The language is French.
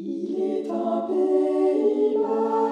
Il est un pays magnifique,